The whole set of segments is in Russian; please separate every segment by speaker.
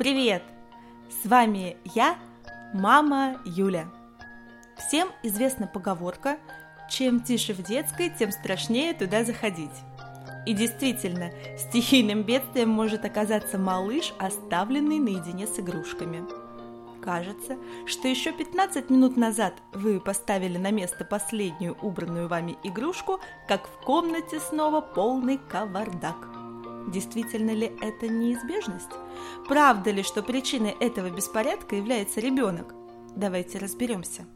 Speaker 1: Привет! С вами я, мама Юля. Всем известна поговорка «Чем тише в детской, тем страшнее туда заходить». И действительно, стихийным бедствием может оказаться малыш, оставленный наедине с игрушками. Кажется, что еще 15 минут назад вы поставили на место последнюю убранную вами игрушку, как в комнате снова полный кавардак. Действительно ли это неизбежность? Правда ли, что причиной этого беспорядка является ребенок? Давайте разберемся.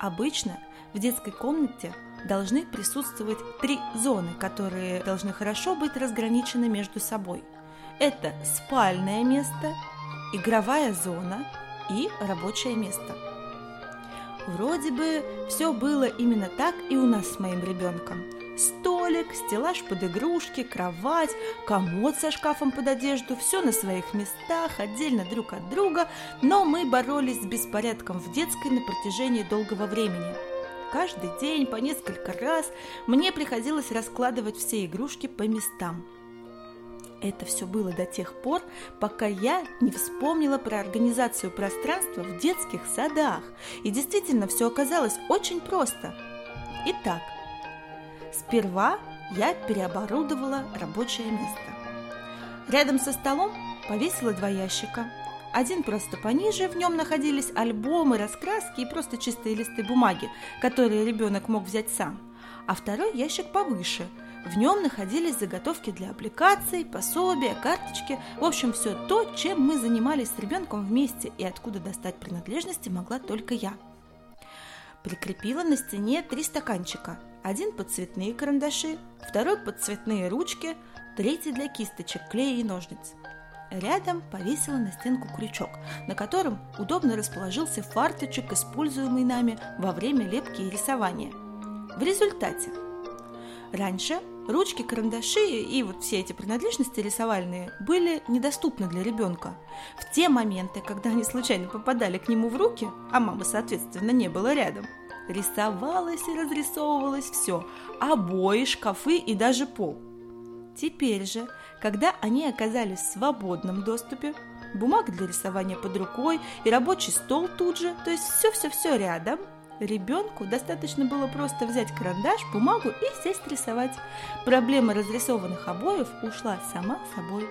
Speaker 1: Обычно в детской комнате должны присутствовать три зоны, которые должны хорошо быть разграничены между собой. Это спальное место, игровая зона и рабочее место. Вроде бы все было именно так и у нас с моим ребенком. Столик, стеллаж под игрушки, кровать, комод со шкафом под одежду, все на своих местах, отдельно друг от друга, но мы боролись с беспорядком в детской на протяжении долгого времени. Каждый день по несколько раз мне приходилось раскладывать все игрушки по местам. Это все было до тех пор, пока я не вспомнила про организацию пространства в детских садах. И действительно, все оказалось очень просто. Итак, Сперва я переоборудовала рабочее место. Рядом со столом повесила два ящика. Один просто пониже, в нем находились альбомы, раскраски и просто чистые листы бумаги, которые ребенок мог взять сам. А второй ящик повыше. В нем находились заготовки для аппликаций, пособия, карточки, в общем, все то, чем мы занимались с ребенком вместе и откуда достать принадлежности могла только я. Прикрепила на стене три стаканчика – один под цветные карандаши, второй под цветные ручки, третий для кисточек, клея и ножниц. Рядом повесила на стенку крючок, на котором удобно расположился фарточек, используемый нами во время лепки и рисования. В результате раньше ручки, карандаши и вот все эти принадлежности рисовальные были недоступны для ребенка. В те моменты, когда они случайно попадали к нему в руки, а мамы, соответственно, не было рядом – Рисовалось и разрисовывалось все – обои, шкафы и даже пол. Теперь же, когда они оказались в свободном доступе, бумага для рисования под рукой и рабочий стол тут же, то есть все-все-все рядом, ребенку достаточно было просто взять карандаш, бумагу и сесть рисовать. Проблема разрисованных обоев ушла сама собой.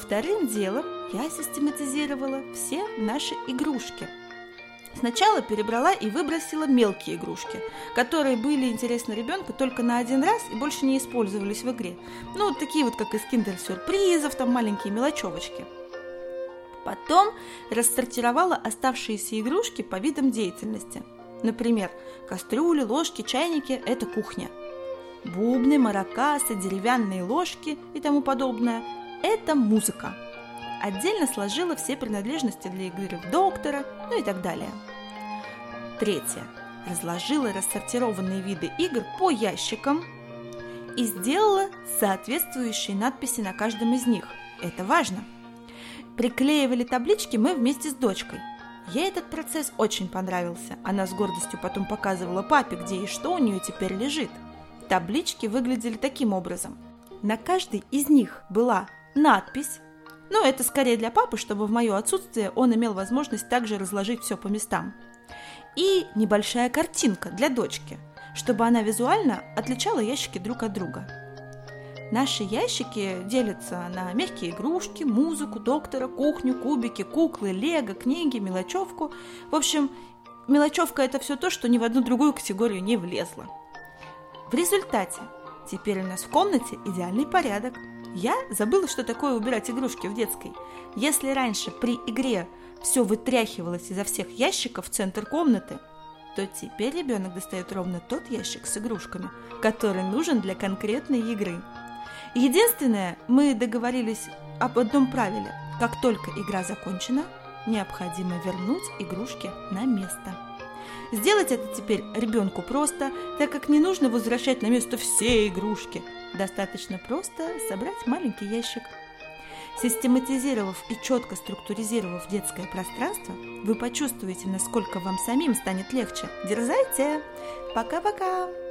Speaker 1: Вторым делом я систематизировала все наши игрушки – Сначала перебрала и выбросила мелкие игрушки, которые были интересны ребенку только на один раз и больше не использовались в игре. Ну, такие вот, как из киндер-сюрпризов, там маленькие мелочевочки. Потом рассортировала оставшиеся игрушки по видам деятельности. Например, кастрюли, ложки, чайники – это кухня. Бубны, маракасы, деревянные ложки и тому подобное – это музыка. Отдельно сложила все принадлежности для игры в доктора, ну и так далее. Третье. Разложила рассортированные виды игр по ящикам и сделала соответствующие надписи на каждом из них. Это важно. Приклеивали таблички мы вместе с дочкой. Ей этот процесс очень понравился. Она с гордостью потом показывала папе, где и что у нее теперь лежит. Таблички выглядели таким образом. На каждой из них была надпись, но это скорее для папы, чтобы в мое отсутствие он имел возможность также разложить все по местам. И небольшая картинка для дочки, чтобы она визуально отличала ящики друг от друга. Наши ящики делятся на мягкие игрушки, музыку, доктора, кухню, кубики, куклы, лего, книги, мелочевку. В общем, мелочевка – это все то, что ни в одну другую категорию не влезло. В результате теперь у нас в комнате идеальный порядок – я забыла, что такое убирать игрушки в детской. Если раньше при игре все вытряхивалось изо всех ящиков в центр комнаты, то теперь ребенок достает ровно тот ящик с игрушками, который нужен для конкретной игры. Единственное, мы договорились об одном правиле. Как только игра закончена, необходимо вернуть игрушки на место. Сделать это теперь ребенку просто, так как не нужно возвращать на место все игрушки. Достаточно просто собрать маленький ящик. Систематизировав и четко структуризировав детское пространство, вы почувствуете, насколько вам самим станет легче. Дерзайте! Пока-пока!